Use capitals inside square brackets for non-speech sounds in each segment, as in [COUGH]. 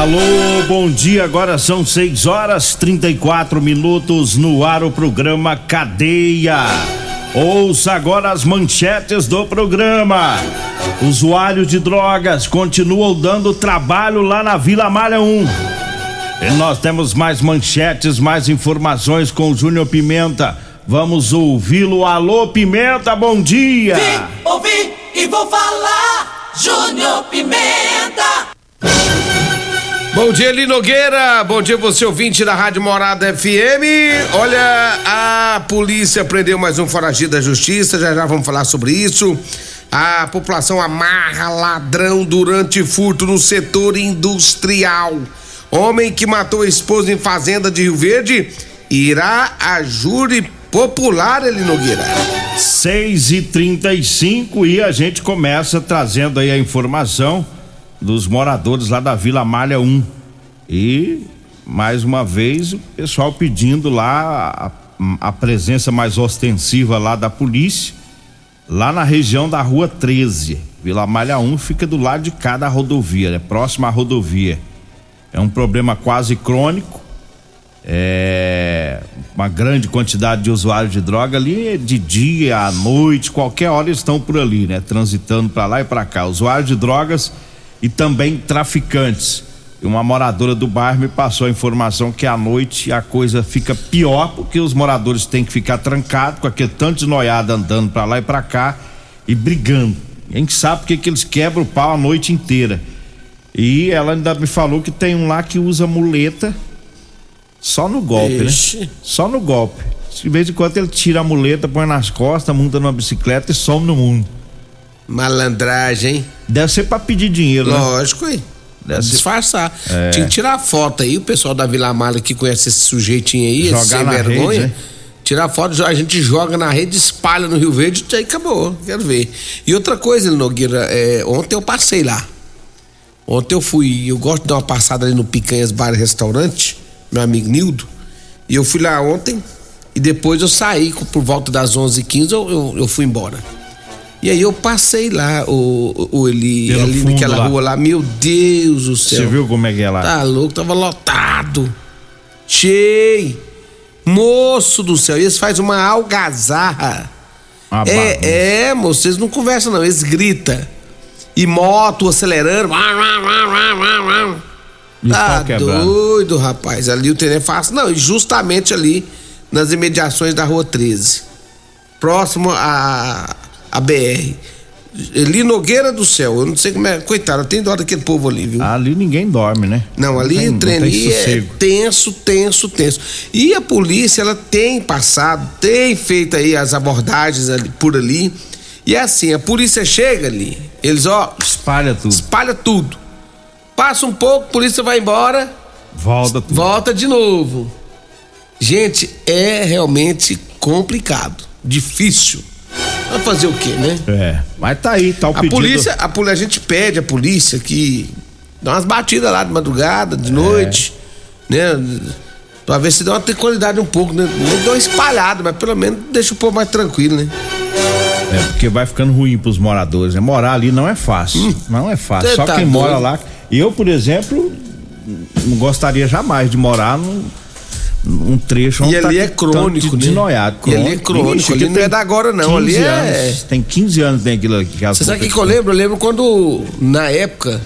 Alô, bom dia. Agora são 6 horas 34 minutos no ar o programa Cadeia. Ouça agora as manchetes do programa. Usuários de drogas continuam dando trabalho lá na Vila Malha 1. E nós temos mais manchetes, mais informações com o Júnior Pimenta. Vamos ouvi-lo. Alô, Pimenta, bom dia. Vim, ouvi e vou falar. Júnior Pimenta. Bom dia, Eli Nogueira. Bom dia, você ouvinte da Rádio Morada FM. Olha, a polícia prendeu mais um foragido da justiça. Já já vamos falar sobre isso. A população amarra ladrão durante furto no setor industrial. Homem que matou a esposa em fazenda de Rio Verde irá a júri popular, Eli Nogueira. 6 e 35 e a gente começa trazendo aí a informação dos moradores lá da Vila Malha 1. E mais uma vez o pessoal pedindo lá a, a presença mais ostensiva lá da polícia, lá na região da Rua 13. Vila Malha 1 fica do lado de cada rodovia, é próxima à rodovia. É um problema quase crônico. É uma grande quantidade de usuários de droga ali de dia, à noite, qualquer hora estão por ali, né? Transitando para lá e para cá. Usuários de drogas e também traficantes. Uma moradora do bairro me passou a informação que à noite a coisa fica pior porque os moradores têm que ficar trancados com aquele tanto de noiada andando para lá e para cá e brigando. Gente sabe porque que eles quebram o pau a noite inteira. E ela ainda me falou que tem um lá que usa muleta só no golpe, Ixi. né? Só no golpe. De vez em quando ele tira a muleta, põe nas costas, monta numa bicicleta e some no mundo. Malandragem, hein? Deve ser pra pedir dinheiro, né? Lógico, hein? Deve Disfarçar. É. Tinha que tirar foto aí, o pessoal da Vila Malha que conhece esse sujeitinho aí, esse Jogar sem na vergonha. rede, né? Tirar foto, a gente joga na rede, espalha no Rio Verde, aí acabou. Quero ver. E outra coisa, Nogueira, é, ontem eu passei lá. Ontem eu fui, eu gosto de dar uma passada ali no Picanhas Bar e Restaurante, meu amigo Nildo. E eu fui lá ontem e depois eu saí por volta das 11h15, eu, eu, eu fui embora. E aí eu passei lá, o, o, Eli, Pelo ali naquela lá. rua lá, meu Deus do céu. Você viu como é que é lá? Tá louco, tava lotado. Cheio. Moço do céu, eles fazem uma algazarra. É, é, moço, vocês não conversam não, eles gritam. E moto acelerando. E Tá doido, rapaz. Ali o trem é fácil. Não, e justamente ali nas imediações da Rua 13. Próximo a, a BR. Eli Nogueira do céu. Eu não sei como é. Coitado, tenho dó daquele povo ali, viu? Ali ninguém dorme, né? Não, ali tem- o trem não tem ali é tenso, tenso, tenso. E a polícia, ela tem passado, tem feito aí as abordagens ali, por ali. E é assim, a polícia chega ali, eles, ó, Espalha tudo. espalha tudo. Passa um pouco, a polícia vai embora, Volta tudo. volta de novo. Gente, é realmente complicado, difícil. Vai fazer o quê, né? É. Mas tá aí, tá o A pedido. polícia, a, poli- a gente pede a polícia que dá umas batidas lá de madrugada, É. de noite, né? Pra ver se dá uma tranquilidade um pouco, né? Não dá uma espalhada, mas pelo menos deixa o povo mais tranquilo, né? É, porque vai ficando ruim pros moradores, né? Morar ali não é fácil. Não é fácil. Só tá quem mora doido. lá. Eu, por exemplo, não gostaria jamais de morar num, um trecho E ali é crônico, né? desnoiado. E ali é crônico, Ixi, ali não é da agora, não, ali 15 é- anos, tem 15 anos tem aquilo aqui. Você sabe o que, que eu lembro? Eu lembro quando, na época,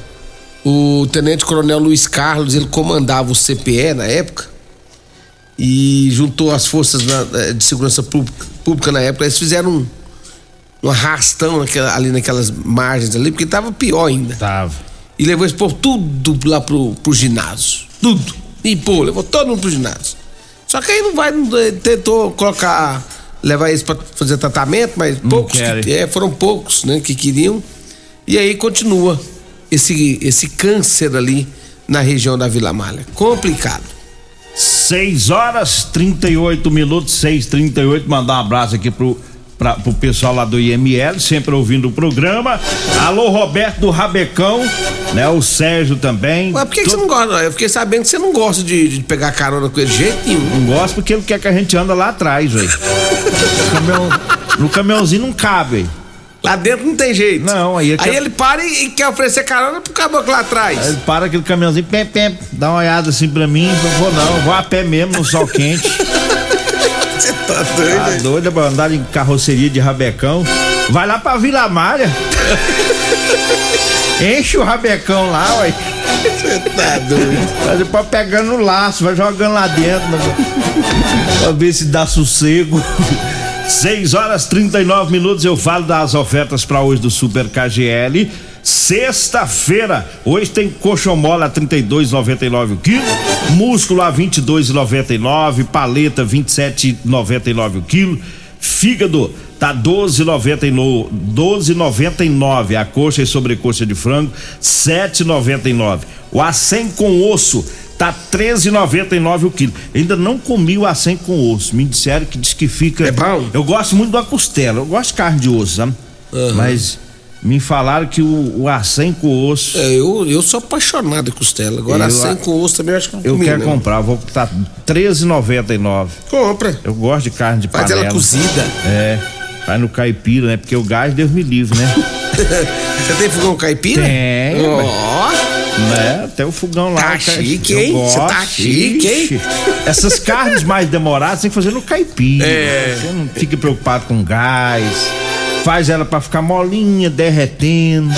o Tenente Coronel Luiz Carlos, ele comandava o CPE na época e juntou as forças na- eh, de segurança pública, pública na época, eles fizeram um, um arrastão naquela- ali naquelas margens ali, porque tava pior ainda. Tava. E levou esse povo tudo lá pro, pro ginásio. Tudo. E pô, levou todo mundo pro ginásio. Só que aí não vai, não, eh, tentou colocar, levar eles pra fazer tratamento, mas poucos, querem. que, é, foram poucos, né, que queriam. E aí continua esse, esse câncer ali na região da Vila Malha. Complicado. 6 horas 38 minutos, 6 38 Mandar um abraço aqui pro, pra, pro pessoal lá do IML, sempre ouvindo o programa. Alô, Roberto do Rabecão, né? O Sérgio também. Mas por que, que você não gosta? Eu fiquei sabendo que você não gosta de, de pegar carona com ele de jeito nenhum. Não gosto porque ele quer que a gente anda lá atrás, velho. No caminhão- No caminhãozinho não cabe. Lá dentro não tem jeito. Não, aí Aí ele para e, e quer oferecer carona pro caboclo lá atrás. Aí ele para aquele caminhãozinho, pem, pem, dá uma olhada assim pra mim, eu vou não, vou a pé mesmo no sol quente. Tá doido? Tá doido pra andar em carroceria de rabecão. Vai lá pra Vila Malha. [LAUGHS] Enche o rabecão lá, ué. Você tá doido. Vai depois pegando o laço, vai jogando lá dentro. Pra ver se dá sossego. 6 horas 39 minutos. Eu falo das ofertas para hoje do Super KGL. Sexta-feira, hoje tem coxão mole a 32,99 o quilo, músculo a 22,99, paleta 27,99 o quilo, fígado tá 12,99, 12,99 a coxa e sobrecoxa de frango, 7,99. O acém com osso tá 13,99 o quilo. Ainda não comi o acém com osso. Me disseram que diz que fica É bom? Eu gosto muito da costela. Eu gosto de carne de osso, sabe? Mas me falaram que o, o acém com osso É, eu, eu sou apaixonado em costela. Agora, Eu- sem com osso também eu acho que não eu comi, quero não. comprar. Vou tá 13,99. Compra. Eu gosto de carne de Faz panela. ela cozida. É. Vai no caipira, né? Porque o gás Deus me livre, né? [LAUGHS] Você tem fogão caipira? Tem, Ó, né? Até o fogão lá. Tá ca- chique, hein? Você tá chique, hein? Essas carnes mais demoradas tem que fazer no caipira. É. Você não fica preocupado com gás. Faz ela pra ficar molinha, derretendo.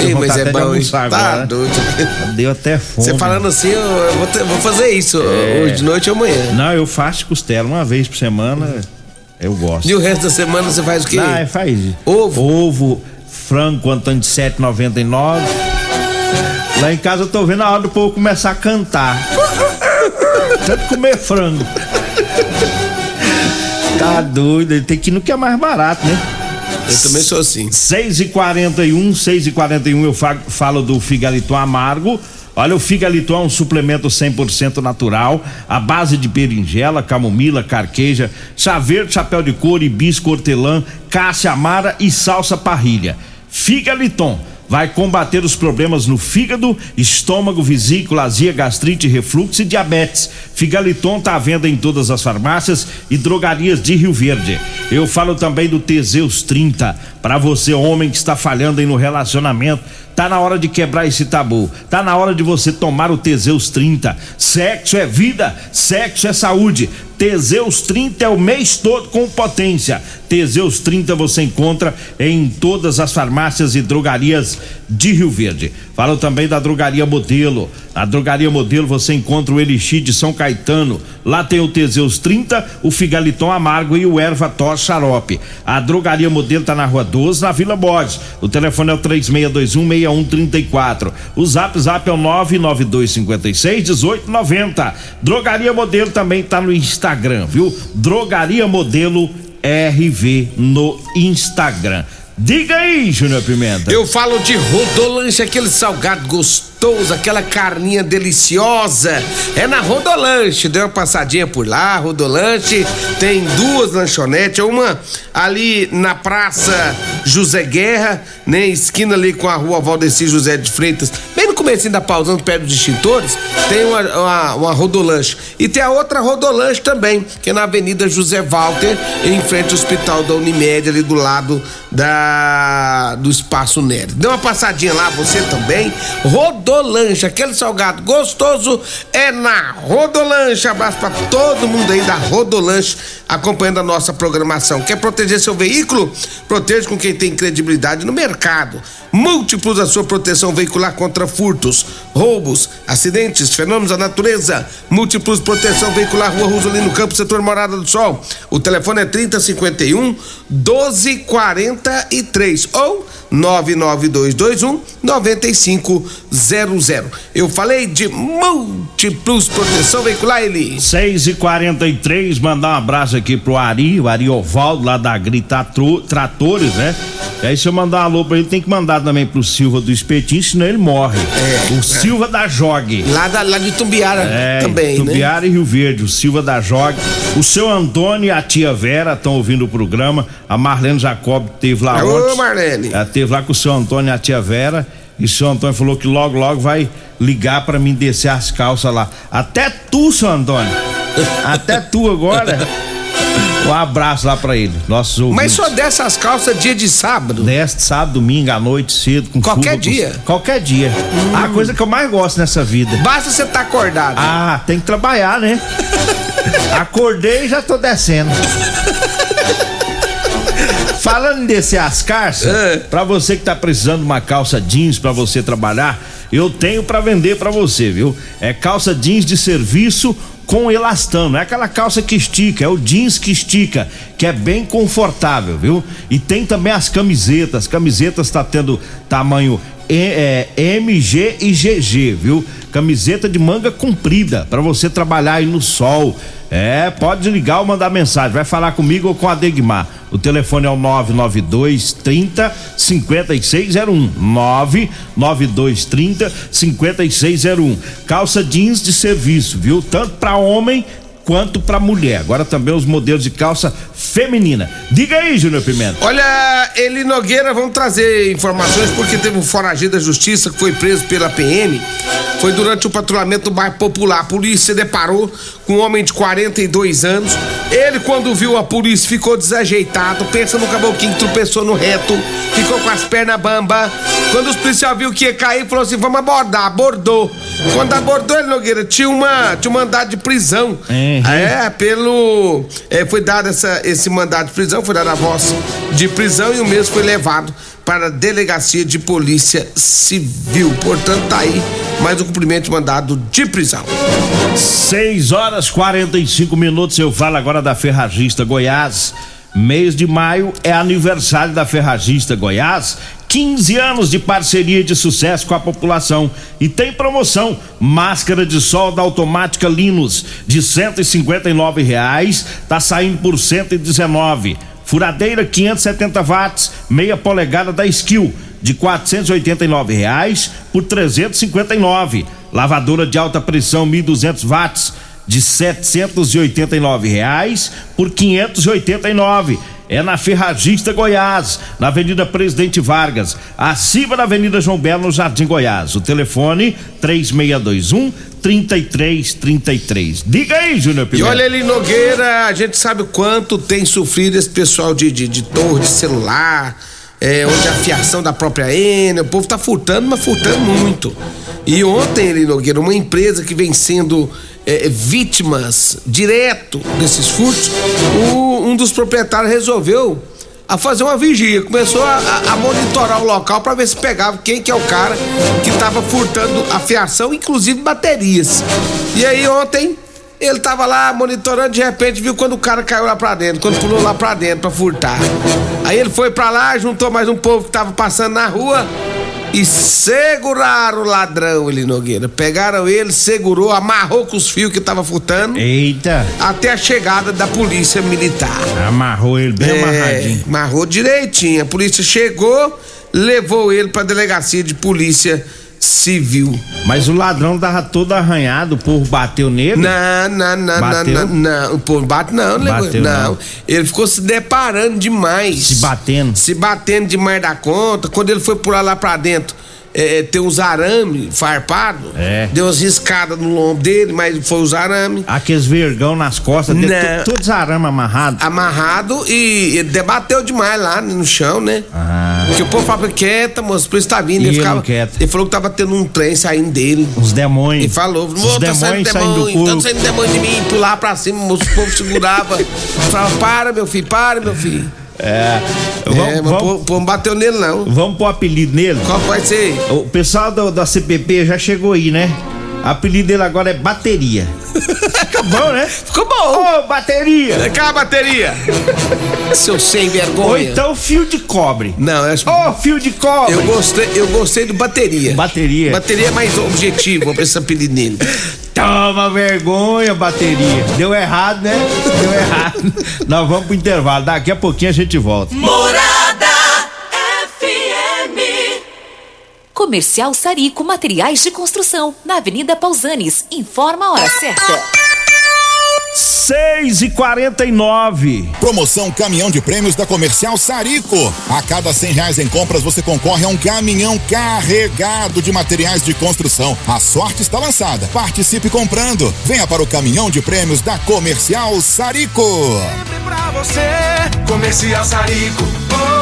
Ei, deu mas é de bom, Tá agora. doido. Deu até fome. Você falando assim, eu, eu vou, ter- vou fazer isso É. hoje de noite ou amanhã. Não, eu faço costela uma vez por semana. Eu gosto. E o resto da semana você faz o quê? Ah, faz. Ovo? Ovo, frango, contando de 7,99. Lá em casa eu tô vendo a hora do povo começar a cantar. Tanto comer frango. Tá doido, ele tem que ir no que é mais barato, né? Eu também sou assim. 6 e 41 6 e 41 eu fa- falo do Figaliton Amargo. Olha, o Figaliton é um suplemento 100% natural, à base de berinjela, camomila, carqueja, chá verde, chapéu de couro, hibisco, hortelã, cássia amara e salsa parrilha. Figaliton vai combater os problemas no fígado, estômago, vesícula, azia, gastrite, refluxo e diabetes. Figaliton está à venda em todas as farmácias e drogarias de Rio Verde. Eu falo também do Teseus 30, para você homem que está falhando aí no relacionamento. Tá na hora de quebrar esse tabu. Tá na hora de você tomar o Teseus 30. Sexo é vida, sexo é saúde. Teseus 30 é o mês todo com potência. Teseus 30 você encontra em todas as farmácias e drogarias de Rio Verde. Falo também da Drogaria Modelo. Na Drogaria Modelo você encontra o Elixir de São Caetano. Lá tem o Teseus 30, o Figaliton Amargo e o Erva Tor Xarope. A Drogaria Modelo tá na Rua 12, na Vila Borges. O telefone é o 36216134. O Zap Zap é o 992561890. Drogaria Modelo também tá no Instagram, viu? Drogaria Modelo RV no Instagram. Diga aí, Júnior Pimenta. Eu falo de Rodolanche, aquele salgado gostoso, aquela carninha deliciosa. É na Rodolanche, deu uma passadinha por lá, Rodolanche. Tem duas lanchonetes, uma ali na Praça José Guerra, né? Esquina ali com a rua Valdeci José de Freitas, no começo da pausando perto dos extintores, tem uma, uma, uma rodolanche. E tem a outra rodolanche também, que é na Avenida José Walter, em frente ao Hospital da Unimed, ali do lado da do Espaço Nery. Dê uma passadinha lá, você também. Rodolanche, aquele salgado gostoso é na Rodolanche. Abraço pra todo mundo aí da Rodolanche acompanhando a nossa programação. Quer proteger seu veículo? Proteja com quem tem credibilidade no mercado. Múltiplos a sua proteção veicular contra furtos, roubos, acidentes, fenômenos da natureza. Múltiplos proteção veicular Rua Rosolino Campo, setor Morada do Sol. O telefone é 3051 1243 ou 99221 9500. Eu falei de múltiplos proteção veicular, Eli. 6 e 43 mandar um abraço aqui pro Ari, o Ari Ovaldo, lá da Grita Tratores, né? E aí, se eu mandar um alô pra ele, tem que mandar também pro Silva do Espetinho, senão ele morre. É, o é. Silva da Jogue. Lá, da, lá de Tumbiara É, também, né? Tumbiara e Rio Verde, o Silva da Jogue. O seu Antônio e a tia Vera estão ouvindo o programa. A Marlene Jacob teve lá Ô, ontem. Marlene. Ela teve lá com o seu Antônio e a tia Vera. E o seu Antônio falou que logo, logo vai ligar pra mim descer as calças lá. Até tu, seu Antônio. Até tu agora. Um abraço lá pra ele. Nossos ouvintes. Mas só dessas calças dia de sábado. Deste sábado, domingo, à noite, cedo, com Qualquer chuva, com- dia? Qualquer dia. A coisa que eu mais gosto nessa vida. Basta você estar acordado. Ah, tem que trabalhar, né? [LAUGHS] Acordei e já tô descendo. Falando em descer as calças, É. pra você que tá precisando de uma calça jeans pra você trabalhar, eu tenho pra vender pra você, viu? É calça jeans de serviço com elastano, é aquela calça que estica, é o jeans que estica, que é bem confortável, viu? E tem também as camisetas, camisetas tá tendo tamanho e- é, MG e GG, viu? Camiseta de manga comprida pra você trabalhar aí no sol. É, pode ligar ou mandar mensagem. Vai falar comigo ou com a Degmar. O telefone é o 992 30 5601. 992 30 5601. Calça jeans de serviço, viu? Tanto pra homem quanto pra mulher. Agora também os modelos de calça feminina. Diga aí, Júnior Pimenta. Olha, Eli Nogueira, vamos trazer informações porque teve um foragido da justiça que foi preso pela PM. Foi durante o patrulhamento do bairro Popular. A polícia deparou com um homem de 42 anos. Ele, quando viu a polícia, ficou desajeitado. Pensa no caboclinho que tropeçou no reto. Ficou com as pernas bamba. Quando os policiais viu que ia cair, falou assim: vamos abordar. Abordou. Quando abordou ele, Nogueira, tinha, uma, tinha um mandado de prisão. Uhum. É, pelo. é, foi dado essa, esse mandado de prisão, foi dada a voz de prisão e o mesmo foi levado para a delegacia de polícia civil. Portanto, tá aí mais um cumprimento de mandado de prisão. 6 horas 45 minutos. Eu falo agora da Ferragista Goiás. Mês de maio é aniversário da Ferragista Goiás. 15 anos de parceria de sucesso com a população. E tem promoção: máscara de sol da Automática Linus de 159 reais, tá saindo por 119. Furadeira 570 watts, meia polegada da Skill de 489 reais por 359. Lavadora de alta pressão 1.200 watts de 789 reais por 589. É na Ferragista Goiás, na Avenida Presidente Vargas, acima da Avenida João Belo, no Jardim Goiás. O telefone 3621 3333. Diga aí, Júnior E Pimenta. olha ali, Nogueira, a gente sabe o quanto tem sofrido esse pessoal de, de, de torre de celular, é, onde a fiação da própria N, o povo tá furtando, mas furtando muito. E ontem, ali, Nogueira, uma empresa que vem sendo é, vítimas direto desses furtos, o- um dos proprietários resolveu a fazer uma vigia, começou a, a- monitorar o local para ver se pegava quem que é o cara que tava furtando a fiação, inclusive baterias. E aí ontem ele tava lá monitorando, de repente viu quando o cara caiu lá pra dentro, quando pulou lá pra dentro pra furtar. Aí ele foi pra lá, juntou mais um povo que tava passando na rua e seguraram o ladrão, ele Nogueira. Pegaram ele, segurou, amarrou com os fios que tava furtando Eita, até a chegada da polícia militar. amarrou ele bem É, amarradinho. amarrou direitinho. A polícia chegou, levou ele pra delegacia de polícia civil. Mas o ladrão tava todo arranhado, o povo bateu nele. Não, não, não, não, Bateu? não, não. O povo bate não? Bateu, não. não. Ele ficou se deparando demais. Se batendo. Se batendo demais da conta. Quando ele foi pular lá pra dentro, é, tem uns arame farpado. É. Deu umas riscadas no lombo dele, mas foi os arame. Aqueles vergão nas costas dele, Não. todos arame amarrado. Amarrado e ele debateu demais lá no chão, né? Ah. Porque o povo falava, quieta, moço, por isso tá vindo. E Ele, ficava, quieto. ele falou que tava tendo um trem saindo dele. Os demônios. Ele falou, moço, tá saindo demônio, tá saindo demônio de mim, pular pra cima, moço, o povo segurava. Falava, para, meu filho, para, meu filho. É. Vamos, é, mas vamos, não bateu nele, não. vamos pôr apelido nele. Qual vai ser? O pessoal do- da CPP já chegou aí, né? O apelido dele agora é bateria. [LAUGHS] Fica bom, né? Ficou bom. Ô, bateria! Cadê a bateria? Seu sem Ou vergonha. então fio de cobre. Não, eu acho Ô, fio de cobre! Eu gostei, eu gostei do bateria. Bateria. Bateria é mais objetivo pra esse apelido nele. Toma vergonha, bateria. Deu errado, né? Deu errado. Nós vamos pro intervalo. Daqui a pouquinho a gente volta. Morada FM. Comercial Sarico Materiais de Construção, na Avenida Pausanes. Informa a hora certa. 6 e 49 Promoção Caminhão de Prêmios da Comercial Sarico. A cada cem reais em compras você concorre a um caminhão carregado de materiais de construção. A sorte está lançada. Participe comprando. Venha para o Caminhão de Prêmios da Comercial Sarico. pra você, Comercial Sarico. Oh,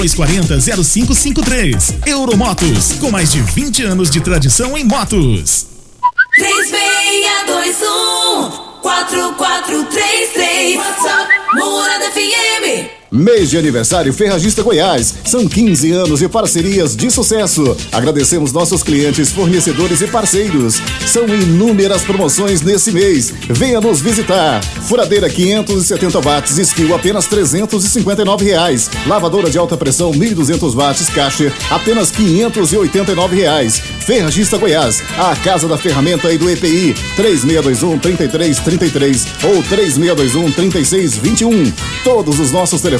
99240 0553. Euromotos, com mais de 20 anos de tradição em motos. 3621 4433 WhatsApp Morada FM. Mês de aniversário Ferragista Goiás. São 15 anos de parcerias de sucesso. Agradecemos nossos clientes, fornecedores e parceiros. São inúmeras promoções nesse mês. Venha nos visitar. Furadeira 570 watts, skill apenas 359 reais. Lavadora de alta pressão 1200 watts, caixa apenas 589 reais. Ferragista Goiás, a casa da ferramenta e do EPI 3621 3333 ou 3621 3621. Todos os nossos telefones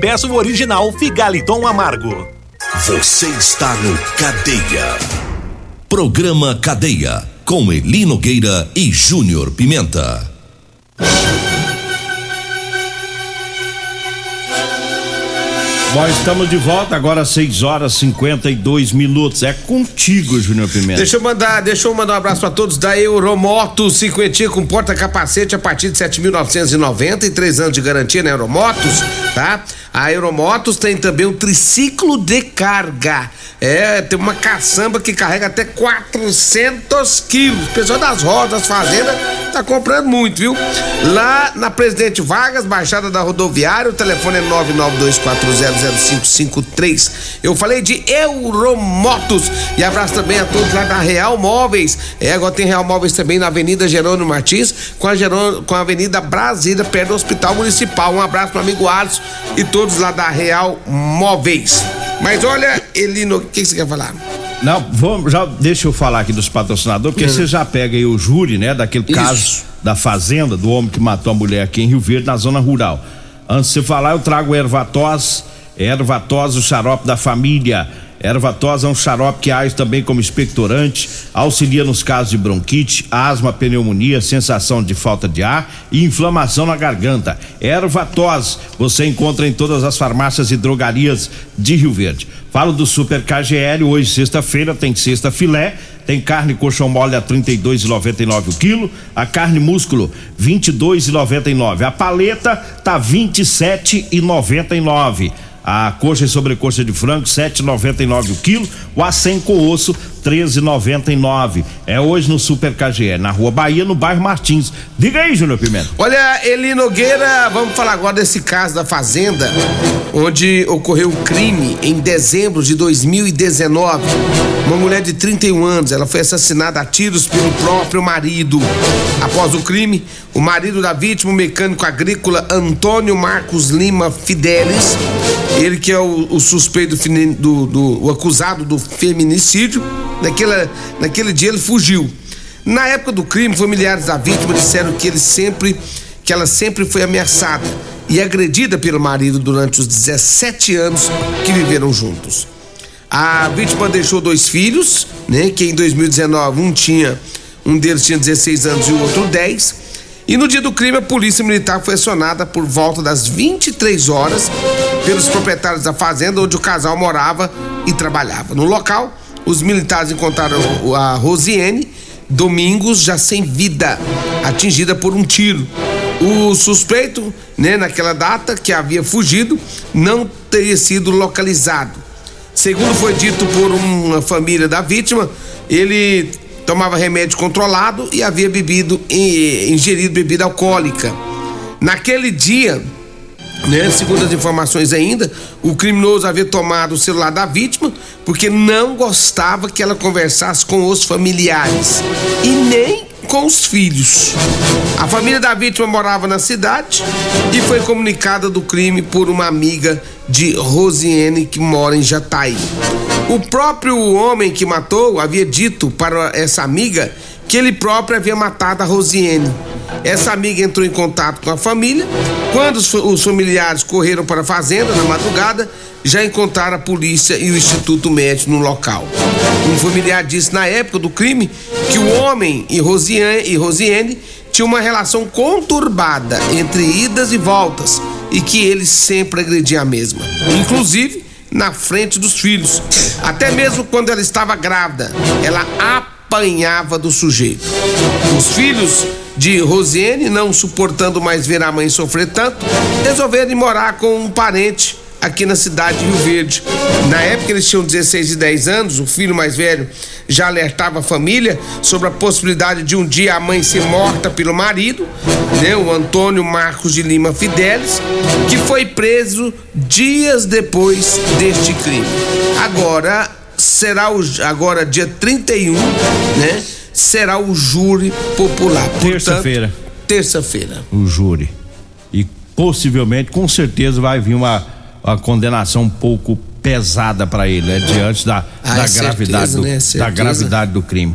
peça o original Figaliton Amargo. Você está no Cadeia. Programa Cadeia. Com Eli Nogueira e Júnior Pimenta. Nós estamos de volta agora às 6 horas 52 minutos. É contigo, Júnior Pimenta. Deixa eu mandar, deixa eu mandar um abraço para todos da Euromotos, cinquentinha com porta-capacete a partir de 7.990 e três anos de garantia na Euromotos, tá? A Euromotos tem também o triciclo de carga. É, tem uma caçamba que carrega até 400 quilos. Pessoal das rodas, das fazendas, tá comprando muito, viu? Lá na Presidente Vargas, Baixada da Rodoviária, o telefone é 992400553. Eu falei de Euromotos. E abraço também a todos lá da Real Móveis. É, agora tem Real Móveis também na Avenida Jerônimo Martins, com a, Jerônimo, com a Avenida Brasília, perto do Hospital Municipal. Um abraço pro amigo Alisson e todos lá da Real Móveis. Mas olha, Elino, o que, que você quer falar? Não, vamos, já deixa eu falar aqui dos patrocinadores, porque Hum. você já pega aí o júri, né, daquele Isso. caso da fazenda, do homem que matou a mulher aqui em Rio Verde, na zona rural. Antes de você falar, eu trago ervatós, ervatós, o xarope da família. Ervatós é um xarope que age também como expectorante, auxilia nos casos de bronquite, asma, pneumonia, sensação de falta de ar e inflamação na garganta. Ervatós você encontra em todas as farmácias e drogarias de Rio Verde. Falo do Super KGL, hoje sexta-feira tem sexta filé, tem carne coxão mole a 32,99 o quilo, a carne músculo 22,99. A paleta tá 27,99. A coxa e sobrecoxa de frango 7,99 o quilo, o acém com osso 13,99. É hoje no Super KGL, na Rua Bahia, no bairro Martins. Diga aí, Júnior Pimenta. Olha, Eli Nogueira, vamos falar agora desse caso da Fazenda, onde ocorreu um crime em dezembro de 2019. Uma mulher de 31 anos, ela foi assassinada a tiros pelo próprio marido. Após o crime, o marido da vítima, o mecânico agrícola Antônio Marcos Lima Fidelis, ele que é o, o suspeito do, do- do- o acusado do feminicídio, naquela, naquele dia ele fugiu. Na época do crime, familiares da vítima disseram que ele sempre, que ela sempre foi ameaçada e agredida pelo marido durante os 17 anos que viveram juntos. A vítima deixou dois filhos, né? Que em 2019 um tinha, um deles tinha 16 anos e o outro 10. E no dia do crime, a polícia militar foi acionada por volta das 23 horas pelos proprietários da fazenda onde o casal morava e trabalhava. No local, os militares encontraram a Rosiane Domingos já sem vida, atingida por um tiro. O suspeito, né, naquela data que havia fugido, não teria sido localizado. Segundo foi dito por uma família da vítima, ele tomava remédio controlado e havia bebido, ingerido bebida alcoólica. Naquele dia, né, segundo as informações ainda, o criminoso havia tomado o celular da vítima porque não gostava que ela conversasse com os familiares e nem com os filhos. A família da vítima morava na cidade e foi comunicada do crime por uma amiga de Rosiane que mora em Jataí. O próprio homem que matou havia dito para essa amiga que ele próprio havia matado a Rosiane. Essa amiga entrou em contato com a família. Quando os, familiares correram para a fazenda na madrugada, já encontraram a polícia e o Instituto Médico no local. Um familiar disse na época do crime que o homem e Rosiane, e Rosiane tinham uma relação conturbada entre idas e voltas e que ele sempre agredia a mesma, inclusive na frente dos filhos. Até mesmo quando ela estava grávida, ela apanhava do sujeito. Os filhos de Rosiane, não suportando mais ver a mãe sofrer tanto, resolveram ir morar com um parente aqui na cidade de Rio Verde. Na época eles tinham 16 e 10 anos, o filho mais velho já alertava a família sobre a possibilidade de um dia a mãe ser morta pelo marido, né, o Antônio Marcos de Lima Fidelis, que foi preso dias depois deste crime. Agora será o agora dia 31, né? Será o júri popular. Terça-feira. Terça-feira. O júri. E possivelmente, com certeza, vai vir uma, uma condenação um pouco pesada para ele, né? Diante da, Ah, da é certeza, gravidade do, né? da Certeza. gravidade do crime.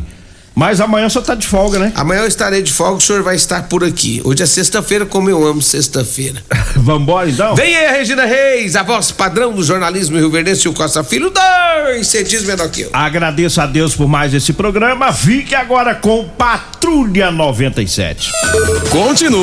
Mas amanhã só tá de folga, né? Amanhã eu estarei de folga, o senhor vai estar por aqui. Hoje é sexta-feira, como eu amo sexta-feira. [LAUGHS] Vambora então? Vem aí a Regina Reis, a voz padrão do jornalismo Rio Verdense e o Costa Filho, dois centímetros menor que eu. Agradeço a Deus por mais esse programa. Fique agora com Patrulha 97. Continua.